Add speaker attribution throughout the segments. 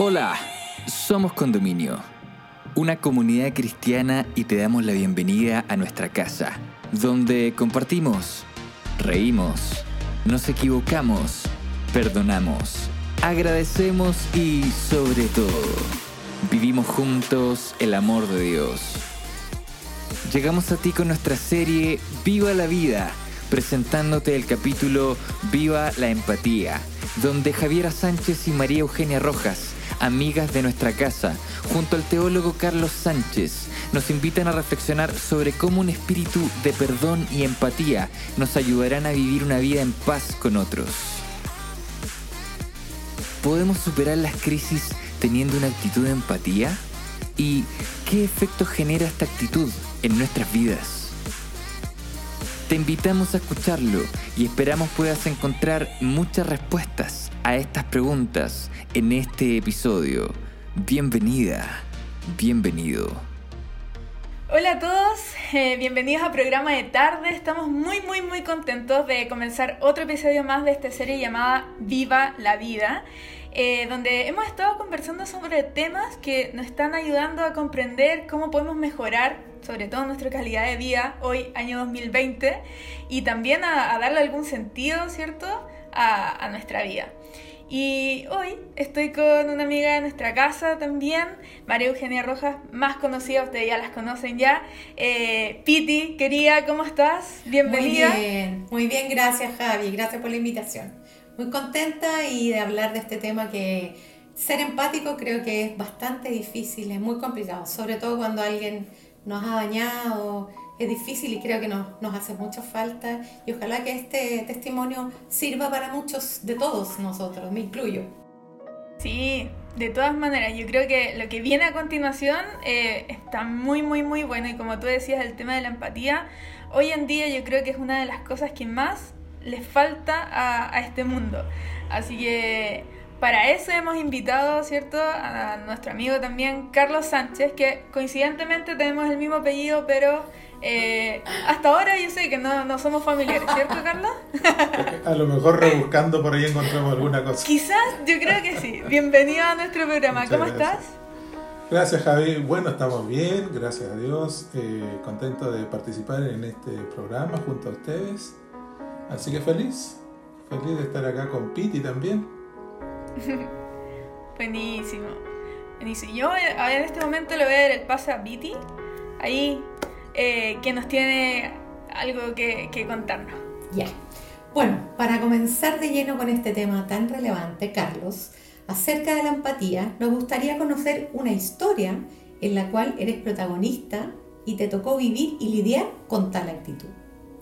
Speaker 1: Hola, somos Condominio, una comunidad cristiana y te damos la bienvenida a nuestra casa, donde compartimos, reímos, nos equivocamos, perdonamos, agradecemos y sobre todo, vivimos juntos el amor de Dios. Llegamos a ti con nuestra serie Viva la Vida, presentándote el capítulo Viva la Empatía, donde Javiera Sánchez y María Eugenia Rojas amigas de nuestra casa, junto al teólogo Carlos Sánchez, nos invitan a reflexionar sobre cómo un espíritu de perdón y empatía nos ayudarán a vivir una vida en paz con otros. ¿Podemos superar las crisis teniendo una actitud de empatía? ¿Y qué efecto genera esta actitud en nuestras vidas? Te invitamos a escucharlo y esperamos puedas encontrar muchas respuestas a estas preguntas en este episodio. Bienvenida, bienvenido.
Speaker 2: Hola a todos, eh, bienvenidos a programa de tarde. Estamos muy, muy, muy contentos de comenzar otro episodio más de esta serie llamada Viva la Vida. Eh, donde hemos estado conversando sobre temas que nos están ayudando a comprender cómo podemos mejorar, sobre todo nuestra calidad de vida hoy, año 2020, y también a, darle algún sentido, ¿cierto?, a, nuestra vida. Y hoy estoy con una amiga de nuestra casa también, María Eugenia Rojas, más conocida, ustedes ya las conocen ya. Eh, Piti, querida, ¿cómo estás? Bienvenida.
Speaker 3: Muy bien, muy bien, gracias Javi, gracias por la invitación muy contenta y de hablar de este tema que ser empático creo que es bastante difícil, es muy complicado, sobre todo cuando alguien nos ha dañado, es difícil y creo que nos, nos hace mucha falta y ojalá que este testimonio sirva para muchos de todos nosotros, me incluyo.
Speaker 2: Sí, de todas maneras, yo creo que lo que viene a continuación eh, está muy, muy, muy bueno y como tú decías, el tema de la empatía, hoy en día yo creo que es una de las cosas que más les falta a, este mundo. Así que para eso hemos invitado, ¿cierto?, a nuestro amigo también Carlos Sánchez, que coincidentemente tenemos el mismo apellido, pero eh, hasta ahora yo sé que no, no, somos familiares, ¿cierto, Carlos?
Speaker 4: a lo mejor rebuscando por ahí encontramos alguna cosa.
Speaker 2: Quizás, yo creo que sí. Bienvenido a nuestro programa. ¿Cómo estás?
Speaker 4: Gracias, Javi. Bueno, estamos bien, gracias a Dios. Eh, contento de participar en este programa junto a ustedes. Así que feliz, feliz de estar acá con Piti también.
Speaker 2: Buenísimo. Buenísimo. Yo en este momento le voy a dar el pase a Piti, ahí eh, que nos tiene algo que, que contarnos.
Speaker 3: Ya. Bueno, para comenzar de lleno con este tema tan relevante, Carlos, acerca de la empatía, nos gustaría conocer una historia en la cual eres protagonista y te tocó vivir y lidiar con tal actitud.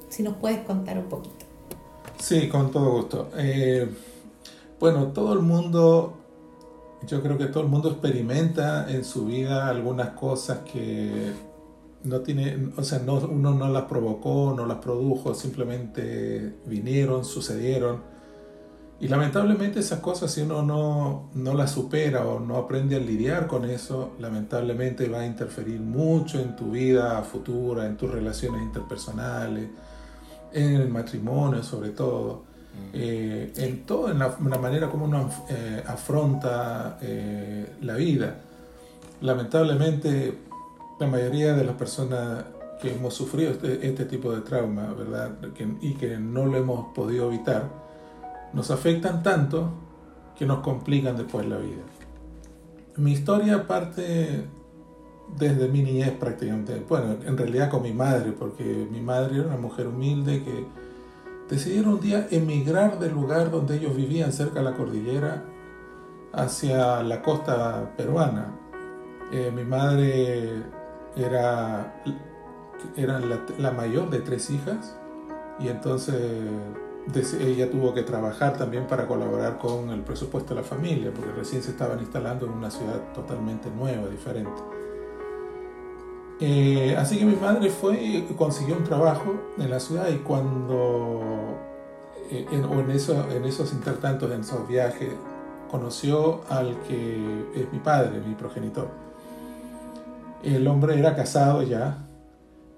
Speaker 3: Si nos puedes contar un poquito.
Speaker 4: Sí, con todo gusto. Eh, bueno, todo el mundo, yo creo que todo el mundo experimenta en su vida algunas cosas que no tiene, o sea, no, uno no las provocó, no las produjo, simplemente vinieron, sucedieron. Y lamentablemente esas cosas, si uno no, no las supera o no aprende a lidiar con eso, lamentablemente va a interferir mucho en tu vida futura, en tus relaciones interpersonales, en el matrimonio sobre todo, eh, en todo, en la, manera como uno eh, afronta eh, la vida. Lamentablemente, la mayoría de las personas que hemos sufrido este, este tipo de trauma, ¿verdad? y que no lo hemos podido evitar, nos afectan tanto que nos complican después la vida. Mi historia parte desde mi niñez prácticamente. Bueno, en realidad con mi madre, porque mi madre era una mujer humilde que decidieron un día emigrar del lugar donde ellos vivían, cerca de la cordillera, hacia la costa peruana. Eh, mi madre era, era la, mayor de tres hijas y entonces ella tuvo que trabajar también para colaborar con el presupuesto de la familia, porque recién se estaban instalando en una ciudad totalmente nueva, diferente. Eh, así que mi madre fue y consiguió un trabajo en la ciudad y cuando, eh, en, o en, eso, en esos intertantos, en esos viajes, conoció al que es mi padre, mi progenitor. El hombre era casado ya,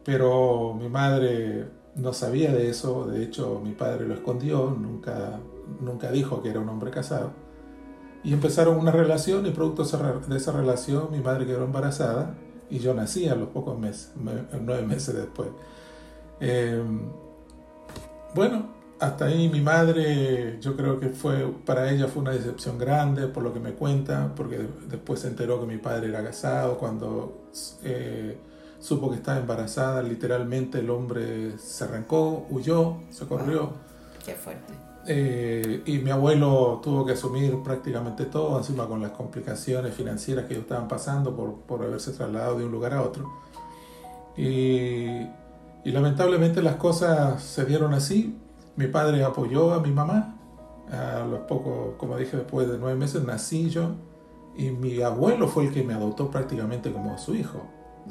Speaker 4: pero mi madre no sabía de eso, de hecho mi padre lo escondió, nunca, nunca dijo que era un hombre casado. Y empezaron una relación y producto de esa relación mi madre quedó embarazada y yo nací a los pocos meses, nueve meses después. Eh, bueno, hasta ahí mi madre, yo creo que fue, para ella fue una decepción grande por lo que me cuenta, porque después se enteró que mi padre era casado, cuando eh, supo que estaba embarazada, literalmente el hombre se arrancó, huyó, se corrió.
Speaker 3: Qué fuerte.
Speaker 4: Eh, y mi abuelo tuvo que asumir prácticamente todo, encima con las complicaciones financieras que ellos estaban pasando por, por haberse trasladado de un lugar a otro. Y, y lamentablemente las cosas se dieron así. Mi padre apoyó a mi mamá. A los pocos, como dije, después de nueve meses nací yo. Y mi abuelo fue el que me adoptó prácticamente como su hijo.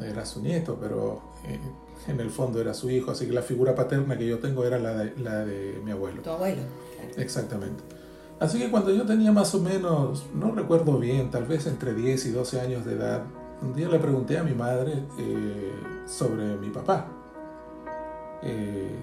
Speaker 4: Era su nieto, pero eh, en el fondo era su hijo. Así que la figura paterna que yo tengo era la de, la de mi abuelo.
Speaker 3: Tu abuelo.
Speaker 4: Exactamente. Así que cuando yo tenía más o menos, no recuerdo bien, tal vez entre 10 y 12 años de edad, un día le pregunté a mi madre eh, sobre mi papá. Eh,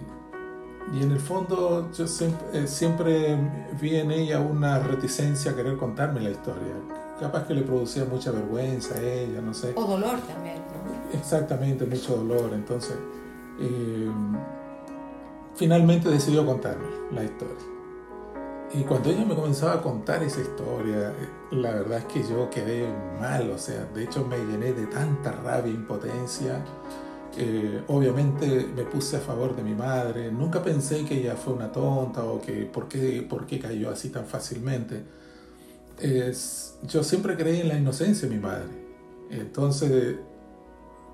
Speaker 4: y en el fondo yo siempre, siempre, vi en ella una reticencia a querer contarme la historia. Capaz que le producía mucha vergüenza a ella, no sé.
Speaker 3: O dolor también, ¿no?
Speaker 4: Exactamente, mucho dolor. Entonces, eh, finalmente decidió contarme la historia. Y cuando ella me comenzaba a contar esa historia, la verdad es que yo quedé mal, o sea, de hecho me llené de tanta rabia e impotencia. Eh, obviamente me puse a favor de mi madre, nunca pensé que ella fue una tonta o que por qué, por qué cayó así tan fácilmente. Es, yo siempre creí en la inocencia de mi madre, entonces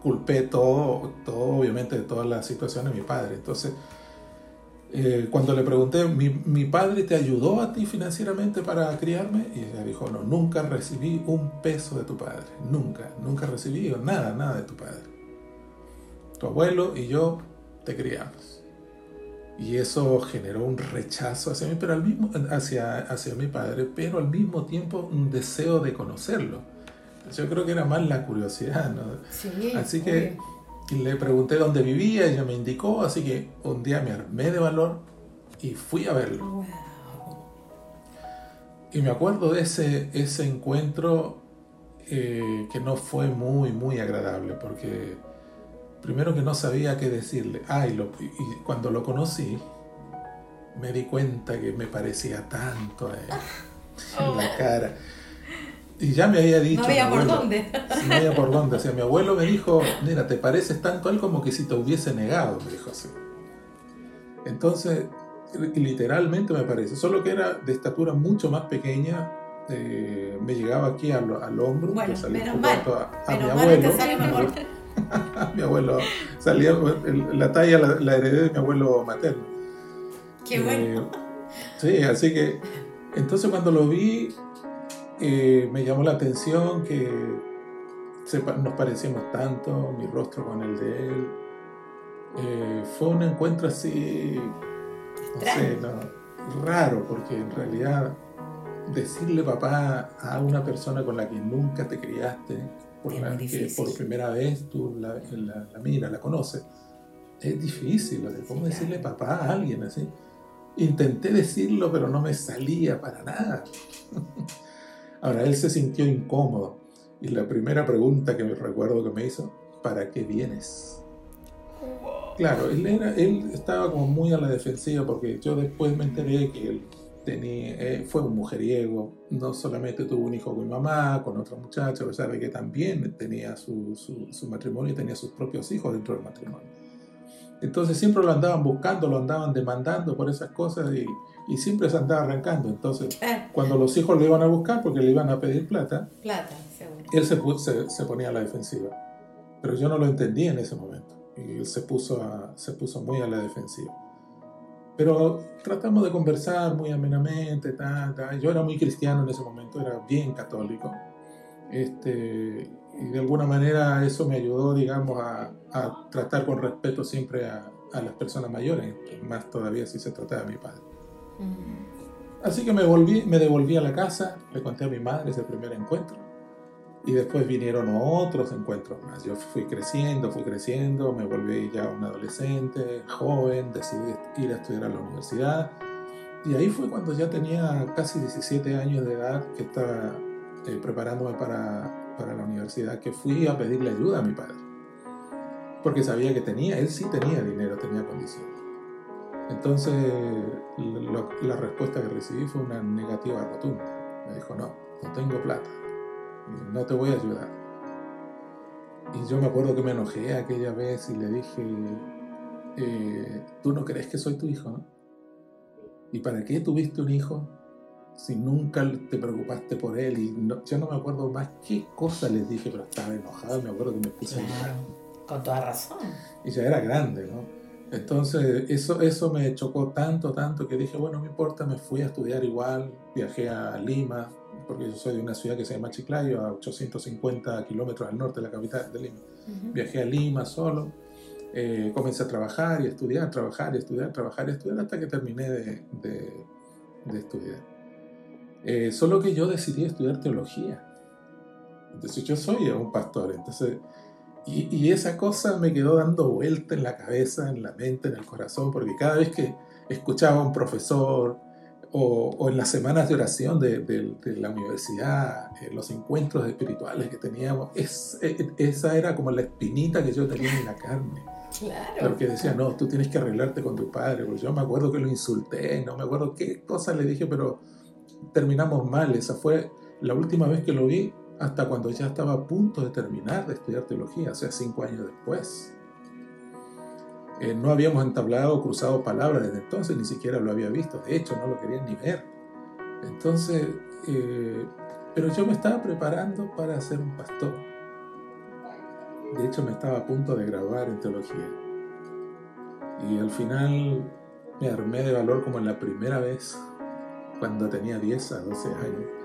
Speaker 4: culpé todo, todo obviamente de todas las situaciones de mi padre. Entonces, eh, cuando le pregunté, ¿Mi, ¿mi, padre te ayudó a ti financieramente para criarme? Y ella dijo, no, nunca recibí un peso de tu padre, nunca, nunca recibí nada, nada de tu padre. Tu abuelo y yo te criamos. Y eso generó un rechazo hacia mí, pero al mismo, hacia, hacia mi padre, pero al mismo tiempo un deseo de conocerlo. Yo creo que era más la curiosidad, ¿no?
Speaker 3: Sí,
Speaker 4: Así que le pregunté dónde vivía, ella me indicó, así que un día me armé de valor y fui a verlo.
Speaker 3: Wow.
Speaker 4: Y me acuerdo de ese, ese encuentro eh, que no fue muy, muy agradable, porque primero que no sabía qué decirle. Ah, y, lo, y cuando lo conocí, me di cuenta que me parecía tanto a él en la cara. Y ya me había dicho.
Speaker 3: No había
Speaker 4: mi abuelo,
Speaker 3: por dónde.
Speaker 4: No había por dónde. O sea, mi abuelo me dijo, mira, te pareces tanto a él como que si te hubiese negado, me dijo así. Entonces, literalmente me parece. Solo que era de estatura mucho más pequeña. Eh, me llegaba aquí al, al hombro.
Speaker 3: Bueno, menos mal.
Speaker 4: a, a mi
Speaker 3: Menos mal
Speaker 4: abuelo.
Speaker 3: te sale mejor.
Speaker 4: mi abuelo salía, el- la talla la, la heredé de mi abuelo materno.
Speaker 3: Qué bueno.
Speaker 4: Eh, sí, así que entonces cuando lo vi eh, me llamó la atención que se nos parecíamos tanto, mi rostro con el de él. Eh, fue un encuentro así, no sé, no, raro, porque en realidad decirle papá a una persona con la que nunca te criaste, por
Speaker 3: Es
Speaker 4: la que por primera vez tú la, la, la miras, la conoces, es difícil. o sea, ¿Cómo
Speaker 3: Sí,
Speaker 4: decirle
Speaker 3: claro.
Speaker 4: papá a alguien así? Intenté decirlo, pero no me salía para nada. Ahora, él se sintió incómodo. Y la primera pregunta que me recuerdo que me hizo, ¿para qué vienes? Claro, él, era, él estaba como muy a la defensiva porque yo después me enteré que él tenía, eh, fue un mujeriego, no solamente tuvo un hijo con mi mamá, con otra muchacha, a pesar de que también tenía su, su, su matrimonio y tenía sus propios hijos dentro del matrimonio. Entonces siempre lo andaban buscando, lo andaban demandando por esas cosas y, y siempre se andaba arrancando. Entonces
Speaker 3: Ah,
Speaker 4: cuando los hijos le iban a buscar porque le iban a pedir plata,
Speaker 3: plata, seguro.
Speaker 4: él se, se, se ponía a la defensiva. Pero yo no lo entendí en ese momento. Y él se puso, a- se puso muy a la defensiva. Pero tratamos de conversar muy amenamente. ta, ta. Yo era muy cristiano en ese momento, era bien católico. Este, y de alguna manera eso me ayudó, digamos, a, a tratar con respeto siempre a, a las personas mayores, más todavía si se trataba de mi padre. Así que me, volví, me devolví a la casa, le conté a mi madre ese primer encuentro. Y después vinieron otros encuentros más. Yo fui creciendo, fui creciendo, me volví ya un adolescente, joven, decidí ir a estudiar a la universidad. Y ahí fue cuando ya tenía casi 17 años de edad que estaba eh, preparándome para, para la universidad, que fui a pedirle ayuda a mi padre. Porque sabía que tenía, él sí tenía dinero, tenía condiciones. Entonces la respuesta que recibí fue una negativa rotunda. Me dijo, no, no tengo plata, no te voy a ayudar. Y yo me acuerdo que me enojé aquella vez y le dije, eh, tú no crees que soy tu hijo, ¿no? ¿Y para qué tuviste un hijo si nunca te preocupaste por él? Y no, yo no me acuerdo más qué cosa les dije, pero estaba enojado, me acuerdo que me puse
Speaker 3: claro, Con toda razón.
Speaker 4: Y ya era grande, ¿no? Entonces, eso, eso me chocó tanto, tanto, que dije, bueno, no me importa, me fui a estudiar igual, viajé a Lima, porque yo soy de una ciudad que se llama Chiclayo, a 850 kilómetros al norte de la capital de Lima. Viajé a Lima solo, eh, comencé a trabajar y estudiar, trabajar y estudiar, trabajar y estudiar, hasta que terminé de, de, estudiar. Eh, solo que yo decidí estudiar teología. Entonces yo soy un pastor, entonces y, esa cosa me quedó dando vuelta en la cabeza, en la mente, en el corazón, porque cada vez que escuchaba a un profesor o, en las semanas de oración de, la universidad, los encuentros espirituales que teníamos, es, e, esa era como la espinita que yo tenía en la carne.
Speaker 3: Claro.
Speaker 4: Porque decía, no, tú tienes que arreglarte con tu padre, porque yo me acuerdo que lo insulté, no me acuerdo qué cosa le dije, pero terminamos mal. Esa fue la última vez que lo vi hasta cuando ya estaba a punto de terminar de estudiar teología, o sea, cinco años después. Eh, no habíamos entablado o cruzado palabras desde entonces, ni siquiera lo había visto, de hecho no lo quería ni ver. Entonces, eh, pero yo me estaba preparando para ser un pastor. De hecho, me estaba a punto de graduar en teología. Y al final me armé de valor como en la primera vez, cuando tenía 10 a 12 años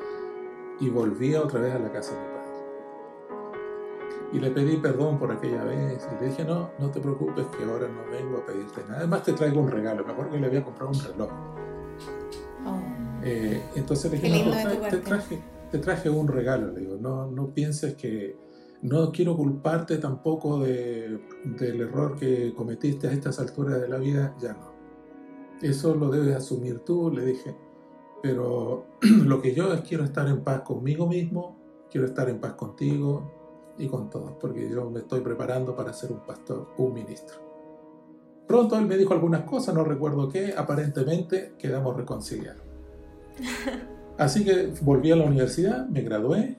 Speaker 4: y volví otra vez a la casa de mi. Y le pedí perdón por aquella vez y le dije, no, no te preocupes que ahora no vengo a pedirte nada. Además te traigo un regalo. Me acuerdo que le había comprado un reloj. Oh. Eh, entonces le dije, no, te, traje, te traje un regalo. Le digo, no, no pienses que... No quiero culparte tampoco de, del error que cometiste a estas alturas de la vida, ya no. Eso lo debes asumir tú, le dije pero lo que yo es quiero estar en paz conmigo mismo, quiero estar en paz contigo y con todos, porque yo me estoy preparando para ser un pastor, un ministro. Pronto él me dijo algunas cosas, no recuerdo qué, aparentemente quedamos reconciliados. Así que volví a la universidad, me gradué,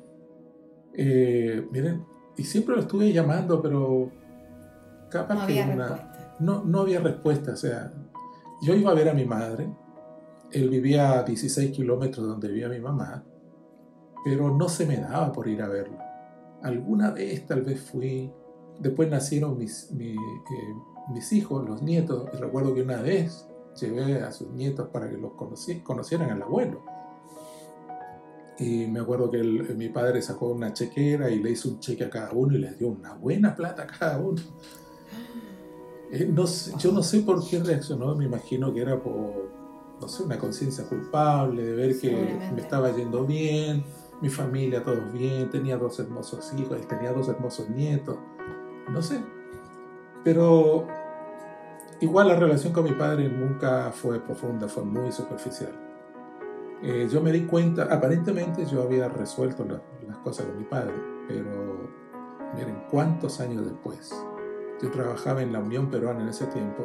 Speaker 4: eh, miren, y siempre lo estuve llamando, pero capaz no
Speaker 3: había
Speaker 4: respuesta. No, no había respuesta, o sea, yo iba a ver a mi madre, él vivía a 16 kilómetros de donde vivía mi mamá, pero no se me daba por ir a verlo. Alguna vez tal vez fui, después nacieron mis, eh, mis hijos, los nietos, y recuerdo que una vez llevé a sus nietos para que los conocieran al abuelo. Y me acuerdo que mi padre sacó una chequera y le hizo un cheque a cada uno y les dio una buena plata a cada uno. Eh, no yo no sé por qué reaccionó, me imagino que era por, no sé, una conciencia culpable de ver que me estaba yendo bien, mi familia todos bien, tenía dos hermosos hijos, tenía dos hermosos nietos, no sé. Pero igual la relación con mi padre nunca fue profunda, fue muy superficial. Eh, yo me di cuenta, aparentemente yo había resuelto las cosas con mi padre, pero miren, cuántos años después. Yo trabajaba en la Unión Peruana en ese tiempo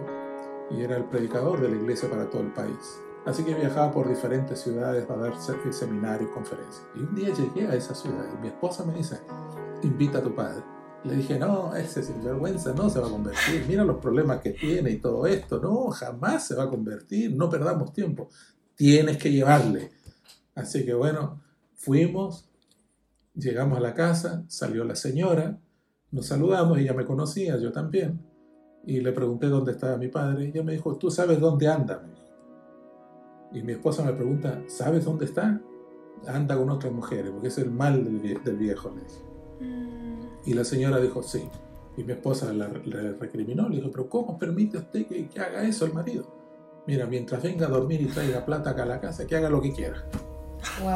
Speaker 4: y era el predicador de la iglesia para todo el país. Así que viajaba por diferentes ciudades para dar seminarios, conferencias. Y un día llegué a esa ciudad y mi esposa me dice, invita a tu padre. Le dije, no, ese sinvergüenza no se va a convertir. Mira los problemas que tiene y todo esto. No, jamás se va a convertir. No perdamos tiempo. Tienes que llevarle. Así que bueno, fuimos, llegamos a la casa, salió la señora, nos saludamos, ella me conocía, yo también y le pregunté dónde estaba mi padre. Y ella me dijo, ¿tú sabes dónde anda? Y mi esposa me pregunta, ¿sabes dónde está? Anda con otras mujeres, porque es el mal del, viejo, le mm. Y la señora dijo, sí. Y mi esposa le, recriminó, le dijo, pero ¿cómo permite usted que, haga eso el marido? Mira, mientras venga a dormir y traiga plata acá a la casa, que haga lo que quiera.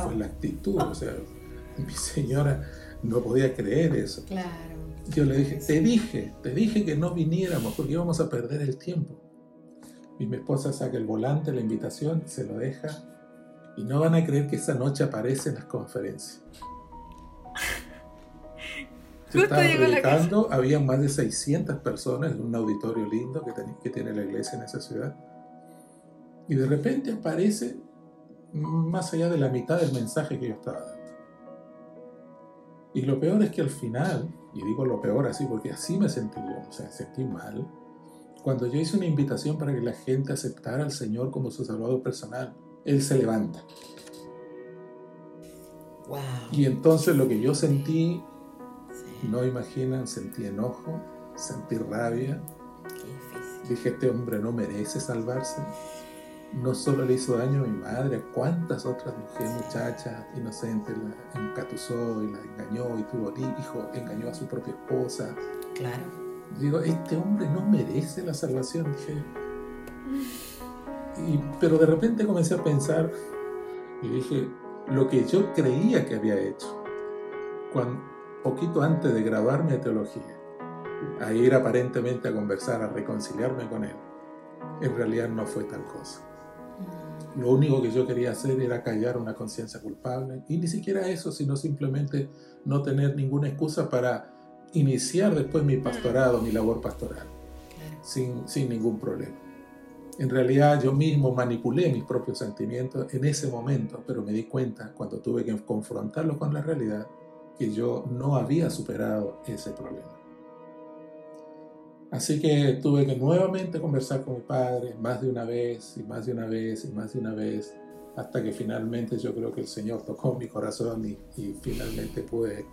Speaker 4: Fue la actitud, o sea, mi señora no podía creer eso.
Speaker 3: Claro.
Speaker 4: Yo le dije, te dije, te dije que no viniéramos porque íbamos a perder el tiempo. Y mi esposa saca el volante, la invitación, se lo deja. Y no van a creer que esa noche aparece en las conferencias. Yo estaba predicando, había más de 600 personas en un auditorio lindo que, que tiene la iglesia en esa ciudad. Y de repente aparece más allá de la mitad del mensaje que yo estaba dando. Y lo peor es que al final, y digo lo peor así porque así me sentí yo, o sea, sentí mal, cuando yo hice una invitación para que la gente aceptara al Señor como su salvador personal, Él se levanta. Wow. Y entonces lo que yo sentí, no imaginan, sentí enojo, sentí rabia. Dije, este hombre no merece salvarse no solo le hizo daño a mi madre, a cuántas otras mujeres, muchachas inocentes la encatusó y la engañó y tuvo hijo, engañó a su propia esposa.
Speaker 3: Claro.
Speaker 4: Digo, este hombre no merece la salvación, dije. Y, pero de repente comencé a pensar y dije, lo que yo creía que había hecho, cuando, poquito antes de grabar mi teología, a ir aparentemente a conversar, a reconciliarme con él, en realidad no fue tal cosa. Lo único que yo quería hacer era callar una conciencia culpable. Y ni siquiera eso, sino simplemente no tener ninguna excusa para iniciar después mi pastorado, mi labor pastoral, sin, sin ningún problema. En realidad yo mismo manipulé mis propios sentimientos en ese momento, pero me di cuenta cuando tuve que confrontarlo con la realidad que yo no había superado ese problema. Así que tuve que nuevamente conversar con mi padre más de una vez y más de una vez y más de una vez, hasta que finalmente yo creo que el Señor tocó mi corazón y, finalmente pude,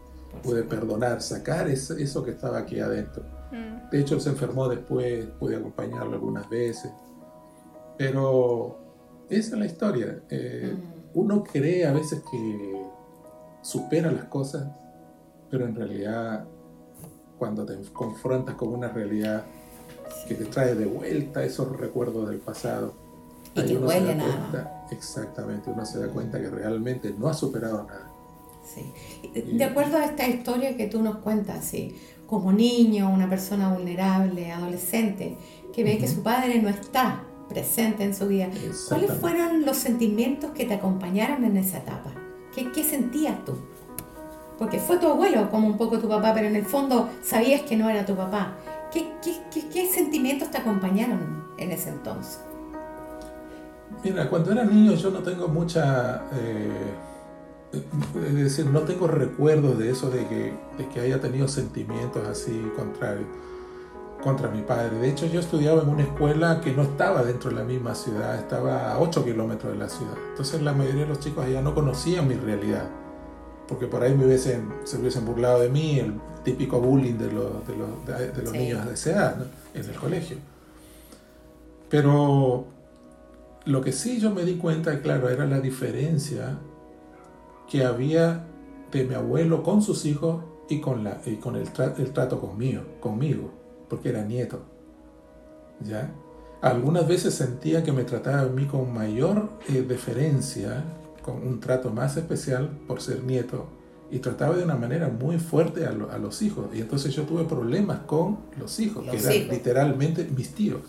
Speaker 4: pude perdonar, sacar eso, que estaba aquí adentro. Mm. De hecho, se enfermó después, pude acompañarlo algunas veces, pero esa es la historia. Eh, mm. Uno cree a veces que supera las cosas, pero en realidad cuando te confrontas con una realidad que te trae de vuelta esos recuerdos del pasado.
Speaker 3: Y que duele nada.
Speaker 4: Exactamente, uno se da cuenta que realmente no ha superado nada.
Speaker 3: Sí. De acuerdo a esta historia que tú nos cuentas, ¿sí? como niño, una persona vulnerable, adolescente, que ve que su padre no está presente en su vida, ¿cuáles fueron los sentimientos que te acompañaron en esa etapa? ¿Qué, qué sentías tú? porque fue tu abuelo como un poco tu papá, pero en el fondo sabías que no era tu papá. ¿Qué, qué, sentimientos te acompañaron en ese entonces?
Speaker 4: Mira, cuando era niño yo no tengo mucha... Eh, es decir, no tengo recuerdos de eso, de que, de que haya tenido sentimientos así contrarios contra mi padre. De hecho, yo estudiaba en una escuela que no estaba dentro de la misma ciudad, estaba a 8 kilómetros de la ciudad. Entonces la mayoría de los chicos allá no conocían mi realidad porque por ahí me hubiesen, se hubiesen burlado de mí, el típico bullying de los, de los, de, los niños de esa edad en el colegio. Pero lo que sí yo me di cuenta, claro, era la diferencia que había de mi abuelo con sus hijos y con, la, y con el, el trato conmigo, conmigo, porque era nieto. ¿Ya? Algunas veces sentía que me trataba a mí con mayor eh, deferencia con un trato más especial por ser nieto y trataba de una manera muy fuerte a, los hijos. Y entonces yo tuve problemas con los hijos, que eran literalmente mis tíos.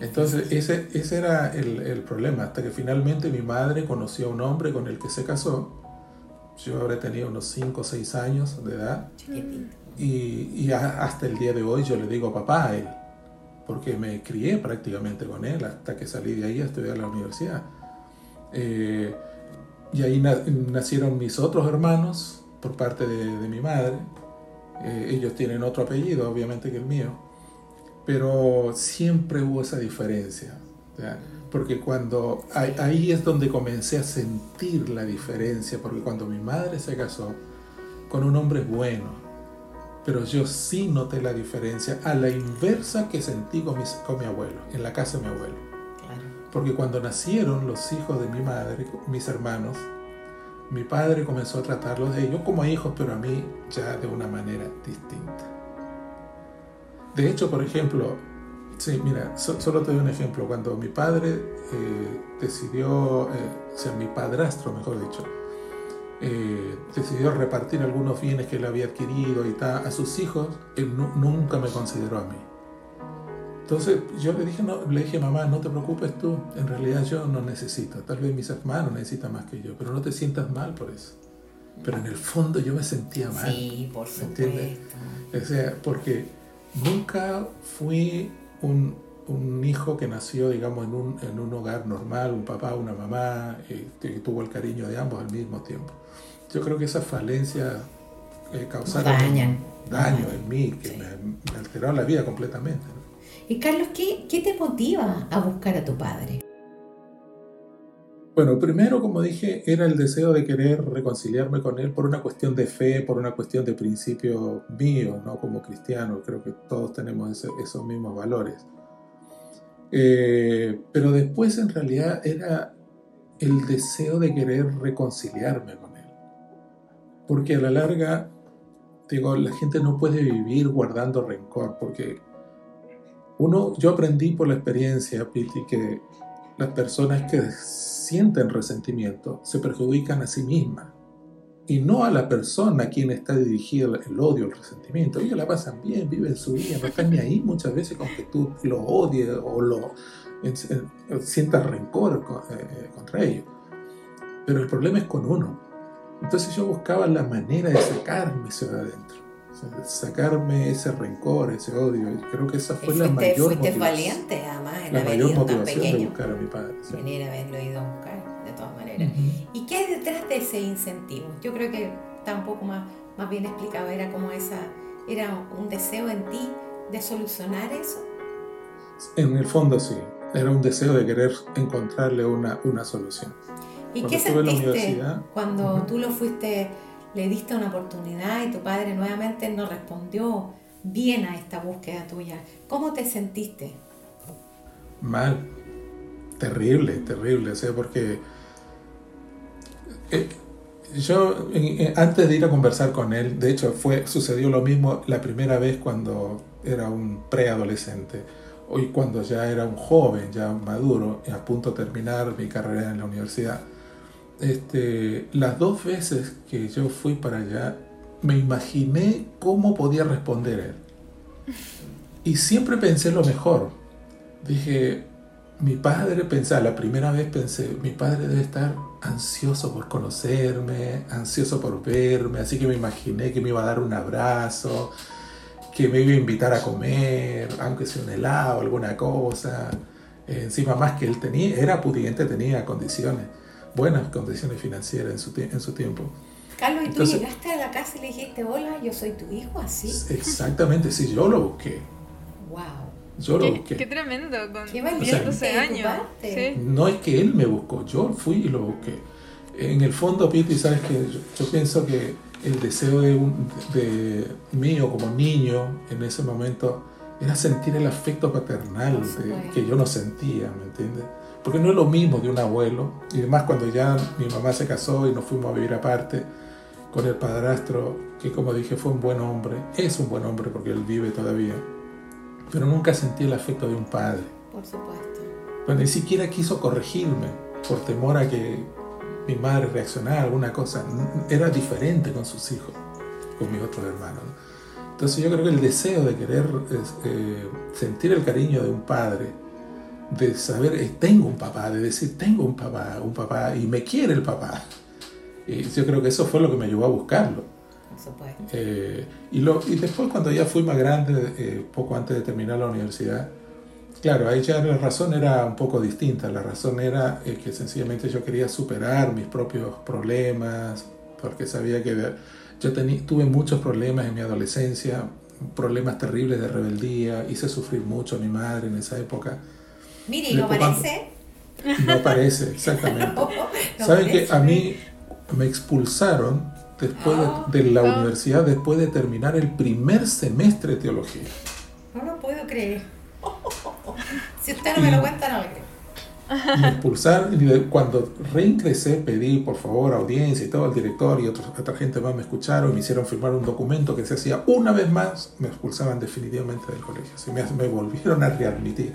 Speaker 4: Entonces ese, ese era el, el, problema, hasta que finalmente mi madre conoció a un hombre con el que se casó. Yo habré tenido unos 5 o 6 años de edad. Y, y, hasta el día de hoy yo le digo papá a él, porque me crié prácticamente con él hasta que salí de ahí a estudiar a la universidad. Eh, y ahí nacieron mis otros hermanos por parte de, mi madre. Eh, ellos tienen otro apellido, obviamente, que el mío. Pero siempre hubo esa diferencia. Porque cuando ahí, es donde comencé a sentir la diferencia. Porque cuando mi madre se casó con un hombre bueno, pero yo sí noté la diferencia a la inversa que sentí con, con mi abuelo, en la casa de mi abuelo. Porque cuando nacieron los hijos de mi madre, mis hermanos, mi padre comenzó a tratarlos de ellos como hijos, pero a mí ya de una manera distinta. De hecho, por ejemplo, sí, mira, solo te doy un ejemplo. Cuando mi padre eh, decidió, eh, o sea, mi padrastro, mejor dicho, eh, decidió repartir algunos bienes que él había adquirido y tal a sus hijos, él nunca me consideró a mí Entonces yo le dije, no, le dije, mamá, no te preocupes tú, en realidad yo no necesito, tal vez mis hermanos necesitan más que yo, pero no te sientas mal por eso. Pero en el fondo yo me sentía mal.
Speaker 3: Sí, por supuesto.
Speaker 4: O sea, porque nunca fui un, un hijo que nació, digamos, en un, en un hogar normal, un papá, una mamá, eh, que tuvo el cariño de ambos al mismo tiempo. Yo creo que esas falencias eh, causaron daño en mí, que me, me, alteraron la vida completamente.
Speaker 3: Y Carlos, ¿qué, ¿qué te motiva a buscar a tu padre?
Speaker 4: Bueno, primero, como dije, era el deseo de querer reconciliarme con él por una cuestión de fe, por una cuestión de principio mío, ¿no? Como cristiano, creo que todos tenemos ese, esos mismos valores. Eh, pero después, en realidad, era el deseo de querer reconciliarme con él. Porque a la larga, digo, la gente no puede vivir guardando rencor, porque uno, yo aprendí por la experiencia, Piti, que las personas que sienten resentimiento se perjudican a sí mismas y no a la persona a quien está dirigido el odio, el resentimiento. Ellos la pasan bien, viven su vida, no están ni ahí muchas veces con que tú lo odies o lo sientas rencor eh, contra ellos. Pero el problema es con uno. Entonces yo buscaba la manera de sacarme eso de adentro sacarme ese rencor, ese odio. Y creo que esa fue la mayor
Speaker 3: fuiste valiente, además, en
Speaker 4: la mayor
Speaker 3: ido tan
Speaker 4: motivación de buscar a mi padre. sí.
Speaker 3: Venir a haberlo ido a buscar, de todas maneras.
Speaker 4: Ujú.
Speaker 3: ¿Y qué hay detrás de ese incentivo? Yo creo que está un poco más, más bien explicado, era como esa, era un deseo en ti de solucionar eso.
Speaker 4: En el fondo sí, era un deseo de querer encontrarle una, una solución.
Speaker 3: ¿Y
Speaker 4: Cuando
Speaker 3: qué
Speaker 4: la
Speaker 3: sentiste
Speaker 4: universidad,
Speaker 3: cuando
Speaker 4: ujú.
Speaker 3: tú lo fuiste, le diste una oportunidad y tu padre nuevamente no respondió bien a esta búsqueda tuya? ¿Cómo te sentiste?
Speaker 4: Mal, terrible, terrible, o sea, porque eh, yo antes de ir a conversar con él, de hecho fue sucedió lo mismo la primera vez cuando era un preadolescente, hoy cuando ya era un joven, ya maduro, a punto de terminar mi carrera en la universidad. Este, las dos veces que yo fui para allá, me imaginé cómo podía responder él. Y siempre pensé lo mejor. Dije, mi padre, pensaba, la primera vez pensé, mi padre debe estar ansioso por conocerme, ansioso por verme, así que me imaginé que me iba a dar un abrazo, que me iba a invitar a comer, aunque sea un helado, alguna cosa. Encima más que él tenía, era pudiente, tenía condiciones, buenas condiciones financieras en su, en su tiempo.
Speaker 3: Carlos, ¿y tú
Speaker 4: Entonces-
Speaker 3: llegaste a la casa y le dijiste, hola, yo soy tu hijo, así?
Speaker 4: Exactamente, sí, yo lo busqué,
Speaker 3: ¡Wow!
Speaker 4: yo lo
Speaker 2: Qué,
Speaker 4: busqué.
Speaker 2: qué tremendo, con
Speaker 3: Qué
Speaker 4: O sea,
Speaker 2: 12
Speaker 3: valiente de tu
Speaker 2: años.
Speaker 3: parte.
Speaker 2: Sí.
Speaker 4: No es que él me buscó, yo fui y lo busqué. En el fondo, Piti, sabes que yo, yo pienso que el deseo de, un- de mío como niño en ese momento era sentir el afecto paternal de- que yo no sentía, ¿me entiendes? Porque no es lo mismo de un abuelo, y además cuando ya mi mamá se casó y nos fuimos a vivir aparte con el padrastro, que como dije fue un buen hombre, es un buen hombre porque él vive todavía, pero nunca sentí el afecto de un padre.
Speaker 3: Por supuesto.
Speaker 4: Pero ni siquiera quiso corregirme por temor a que mi madre reaccionara a alguna cosa. Era diferente con sus hijos, con mis otros hermanos. Entonces yo creo que el deseo de querer eh, sentir el cariño de un padre, de saber, eh, tengo un papá, de decir, tengo un papá, un papá, y me quiere el papá. Y yo creo que eso fue lo que me llevó a buscarlo. Eh, y, lo, y después cuando ya fui más grande, eh, poco antes de terminar la universidad, claro, ahí ya la razón era un poco distinta. La razón era eh, que sencillamente yo quería superar mis propios problemas, porque sabía que yo tení- tuve muchos problemas en mi adolescencia, problemas terribles de rebeldía, hice sufrir mucho a mi madre en esa época.
Speaker 3: Mire, ¿y
Speaker 4: Le
Speaker 3: no parece?
Speaker 4: No parece, exactamente.
Speaker 3: No
Speaker 4: ¿Saben que a mí me expulsaron después de,
Speaker 3: Ah,
Speaker 4: de la universidad después de terminar el primer semestre de teología?
Speaker 3: No lo puedo creer. Si usted no me lo cuenta, no lo creo.
Speaker 4: Y de- cuando reingresé pedí por favor audiencia y todo el director y otros- otra gente más me escucharon y me hicieron firmar un documento que se hacía una vez más, me expulsaban definitivamente del colegio, Así me, me volvieron a readmitir.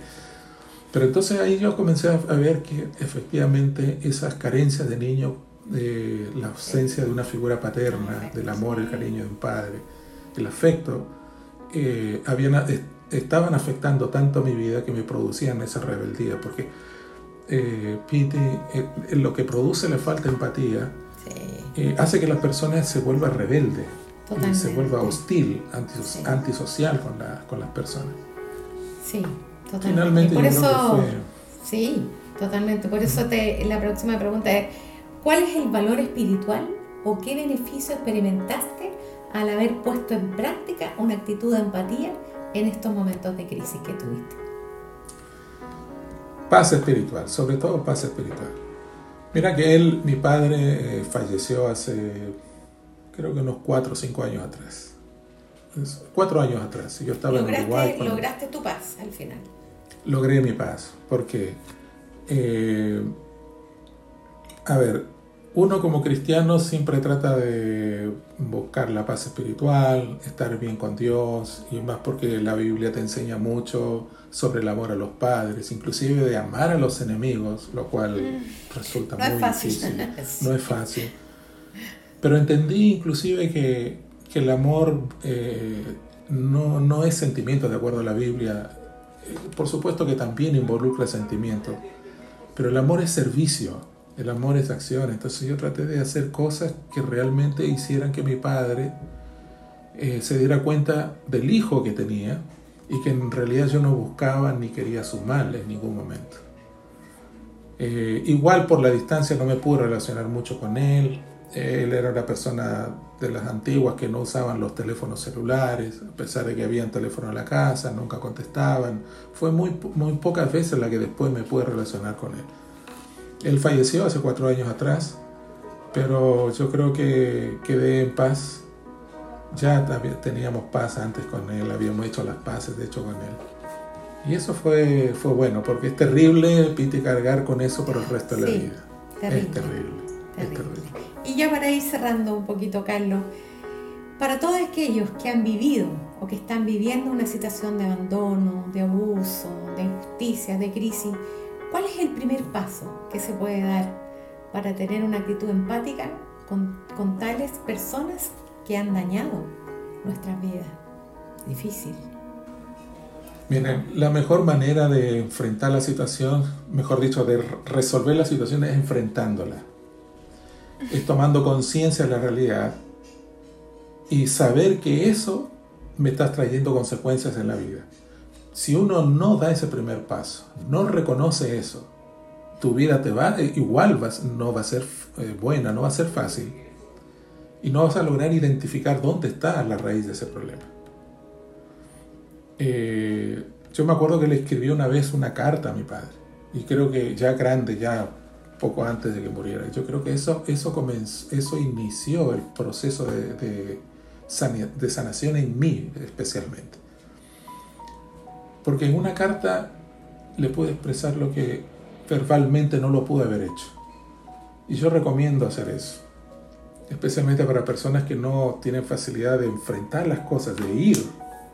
Speaker 4: Pero entonces ahí yo comencé a, a ver que efectivamente esas carencias de niño, de la ausencia de una figura paterna, del amor, el cariño de un padre, el afecto, eh, habían, eh, estaban afectando tanto mi vida que me producían esa rebeldía, porque eh, eh, lo que produce la falta de empatía eh, hace que la persona se vuelva rebelde, se vuelva hostil, antisocial con, la, con las personas.
Speaker 3: Sí, totalmente. Finalmente, por eso, sí, totalmente. Por eso te, la próxima pregunta es, ¿cuál es el valor espiritual o qué beneficio experimentaste al haber puesto en práctica una actitud de empatía en estos momentos de crisis que tuviste?
Speaker 4: Paz espiritual, sobre todo paz espiritual. Mira que él, mi padre, eh, falleció hace, creo que unos cuatro o cinco años atrás. Cuatro años atrás. Yo estaba
Speaker 3: en
Speaker 4: Uruguay.
Speaker 3: Lograste tu paz al final.
Speaker 4: Logré mi paz, porque, eh, a ver, uno como cristiano siempre trata de buscar la paz espiritual, estar bien con Dios, y más porque la Biblia te enseña mucho sobre el amor a los padres, inclusive de amar a los enemigos, lo cual mm. resulta muy difícil. No es fácil. Pero entendí inclusive que, el amor eh, no, no, es sentimiento de acuerdo a la Biblia. Por supuesto que también involucra sentimiento, pero el amor es servicio, el amor es acción. Entonces yo traté de hacer cosas que realmente hicieran que mi padre eh, se diera cuenta del hijo que tenía y que en realidad yo no buscaba ni quería su mal en ningún momento. Eh, igual por la distancia no me pude relacionar mucho con él. Él era una persona de las antiguas que no usaban los teléfonos celulares, a pesar de que habían teléfono en la casa, nunca contestaban. Fue muy, muy pocas veces la que después me pude relacionar con él. Él falleció hace cuatro años atrás, pero yo creo que quedé en paz ya teníamos paz antes con él, habíamos hecho las paces de hecho con él. Y eso fue, fue bueno, porque es terrible, Piti, cargar con eso por el resto de la vida. es terrible,
Speaker 3: Y ya para ir cerrando un poquito, Carlos, para todos aquellos que han vivido o que están viviendo una situación de abandono, de abuso, de injusticia, de crisis, ¿cuál es el primer paso que se puede dar para tener una actitud empática con, con tales personas que han dañado nuestras vidas. Difícil.
Speaker 4: Miren, la mejor manera de enfrentar la situación, mejor dicho, de resolver la situación es enfrentándola. Es tomando conciencia de la realidad y saber que eso me está trayendo consecuencias en la vida. Si uno no da ese primer paso, no reconoce eso, tu vida te va, igual no va a ser eh, buena, no va a ser fácil y no vas a lograr identificar dónde está la raíz de ese problema. Eh, yo me acuerdo que le escribí una vez una carta a mi padre, y creo que ya grande, ya poco antes de que muriera. Yo creo que eso, eso, comenzó, eso inició el proceso de, de, de sanación en mí especialmente. Porque en una carta le pude expresar lo que verbalmente no lo pude haber hecho. Y yo recomiendo hacer eso especialmente para personas que no tienen facilidad de enfrentar las cosas, de ir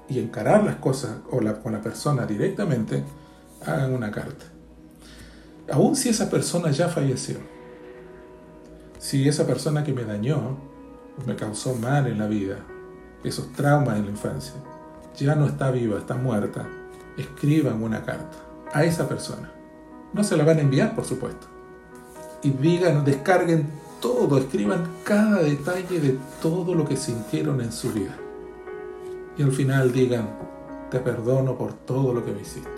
Speaker 4: y encarar las cosas o con la persona directamente, hagan una carta. Aún si esa persona ya falleció, si esa persona que me dañó, me causó mal en la vida, esos traumas en la infancia, ya no está viva, está muerta, escriban una carta a esa persona. No se la van a enviar, por supuesto. Y digan, descarguen todo, escriban cada detalle de todo lo que sintieron en su vida. Y al final digan, te perdono por todo lo que me hiciste.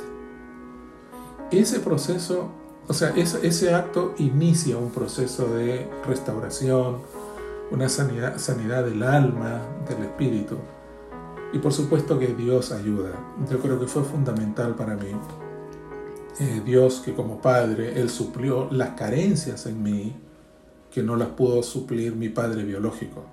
Speaker 4: Ese proceso, o sea, ese, acto inicia un proceso de restauración, una sanidad, sanidad del alma, del espíritu. Y por supuesto que Dios ayuda. Yo creo que fue fundamental para mí. Eh, Dios que como Padre, Él suplió las carencias en mí que no las pudo suplir mi padre biológico.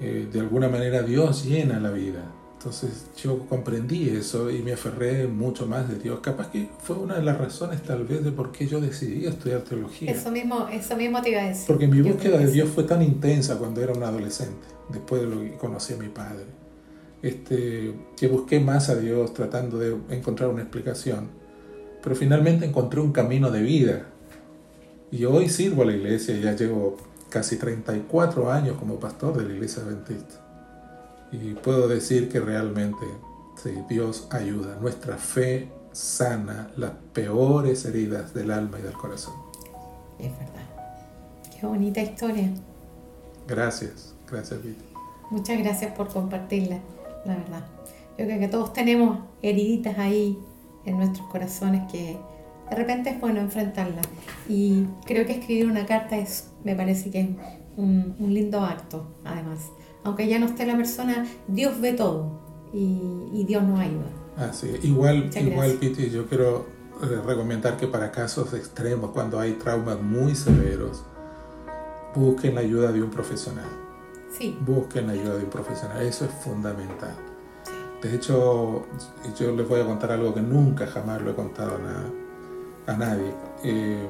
Speaker 4: Eh, de alguna manera Dios llena la vida. Entonces yo comprendí eso y me aferré mucho más de Dios. Capaz que fue una de las razones tal vez de por qué yo decidí estudiar teología.
Speaker 3: Eso mismo, eso mismo te iba a decir.
Speaker 4: Porque mi búsqueda de Dios fue tan intensa cuando era un adolescente, después de lo que conocí a mi padre. Este, que busqué más a Dios tratando de encontrar una explicación. Pero finalmente encontré un camino de vida y hoy sirvo a la iglesia, ya llevo casi 34 años como pastor de la iglesia adventista. Y puedo decir que realmente Sí, Dios ayuda. Nuestra fe sana las peores heridas del alma y del corazón.
Speaker 3: Es verdad. Qué bonita historia.
Speaker 4: Gracias, gracias Viti.
Speaker 3: Muchas gracias por compartirla, la verdad. Yo creo que todos tenemos heriditas ahí en nuestros corazones que de repente es bueno enfrentarlas. Y creo que escribir una carta es, me parece que es un, un lindo acto, además. Aunque ya no esté la persona, Dios ve todo y, y Dios nos ayuda.
Speaker 4: Así, igual,
Speaker 3: Muchas
Speaker 4: igual
Speaker 3: gracias.
Speaker 4: Piti, yo quiero eh, recomendar que para casos extremos, cuando hay traumas muy severos, busquen la ayuda de un profesional.
Speaker 3: Sí,
Speaker 4: Busquen la ayuda de un profesional, eso es fundamental. De hecho, yo les voy a contar algo que nunca jamás lo he contado a, na- a nadie. Eh,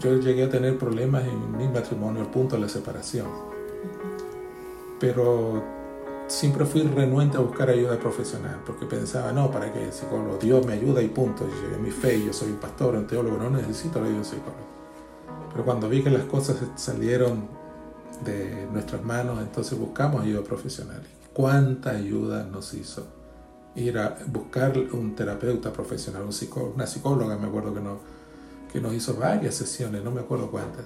Speaker 4: yo llegué a tener problemas en mi matrimonio al punto de la separación. Pero siempre fui renuente a buscar ayuda profesional, porque pensaba, no, ¿para qué? Psicólogo, Dios me ayuda y punto. Yo, en mi fe, yo soy un pastor, un teólogo, no necesito la ayuda de un psicólogo. Pero cuando vi que las cosas salieron de nuestras manos, entonces buscamos ayuda profesional. ¿Cuánta ayuda nos hizo? Ir a buscar un terapeuta profesional, un psicólogo, una psicóloga, me acuerdo que, no, que nos hizo varias sesiones, no me acuerdo cuántas,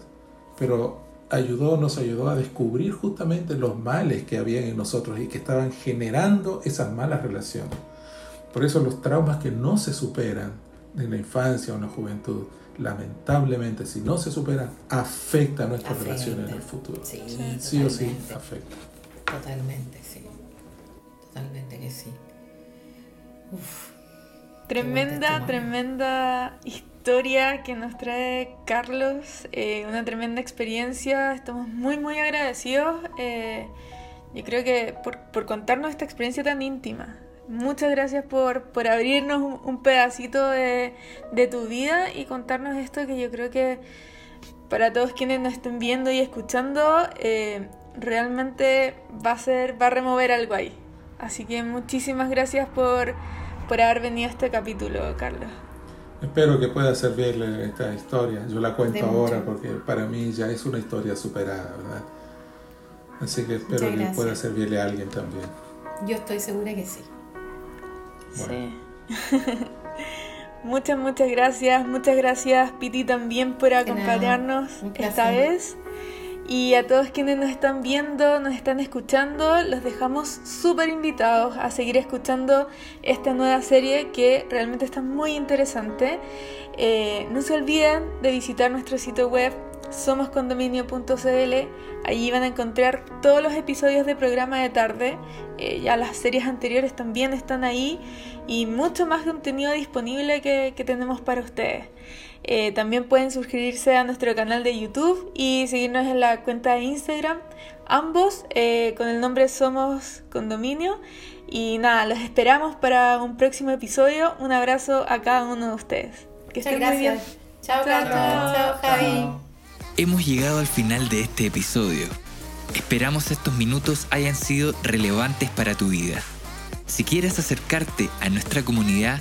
Speaker 4: pero ayudó, nos ayudó a descubrir justamente los males que había en nosotros y que estaban generando esas malas relaciones. Por eso los traumas que no se superan en la infancia o en la juventud, lamentablemente, si no se superan, afecta nuestras
Speaker 3: Afecta.
Speaker 4: relaciones en el futuro.
Speaker 3: sí,
Speaker 4: Sí o sí, afecta.
Speaker 3: Totalmente, sí. Totalmente que sí. Uf,
Speaker 2: Tremenda, tremenda historia que nos trae Carlos, eh, una tremenda experiencia, estamos muy, muy agradecidos. eh, yo creo que por, por contarnos esta experiencia tan íntima. Muchas gracias por, por abrirnos un, un pedacito de, de tu vida y contarnos esto que yo creo que para todos quienes nos estén viendo y escuchando, eh, realmente va a ser, va a remover algo ahí. Así que muchísimas gracias por, por haber venido a este capítulo, Carlos.
Speaker 4: Espero que pueda servirle esta historia. Yo la cuento ahora porque para mí ya es una historia superada, ¿verdad? Así que espero que pueda servirle a alguien también.
Speaker 3: yo estoy segura que sí.
Speaker 4: Bueno.
Speaker 2: Sí. muchas, muchas gracias. Muchas gracias, Piti, también por acompañarnos esta vez. Y a todos quienes nos están viendo, nos están escuchando, los dejamos súper invitados a seguir escuchando esta nueva serie que realmente está muy interesante. Eh, no se olviden de visitar nuestro sitio web somoscondominio.cl. Allí van a encontrar todos los episodios de programa de tarde. Eh, ya las series anteriores también están ahí y mucho más contenido disponible que, que tenemos para ustedes. Eh, también pueden suscribirse a nuestro canal de YouTube y seguirnos en la cuenta de Instagram, ambos eh, con el nombre Somos Condominio. Y nada, los esperamos para un próximo episodio. Un abrazo a cada uno de ustedes. Que
Speaker 3: Muchas
Speaker 2: estén muy bien.
Speaker 3: gracias. Chao,
Speaker 2: chao.
Speaker 3: Chao, Javi.
Speaker 1: Hemos llegado al final de este episodio. Esperamos estos minutos hayan sido relevantes para tu vida. Si quieres acercarte a nuestra comunidad,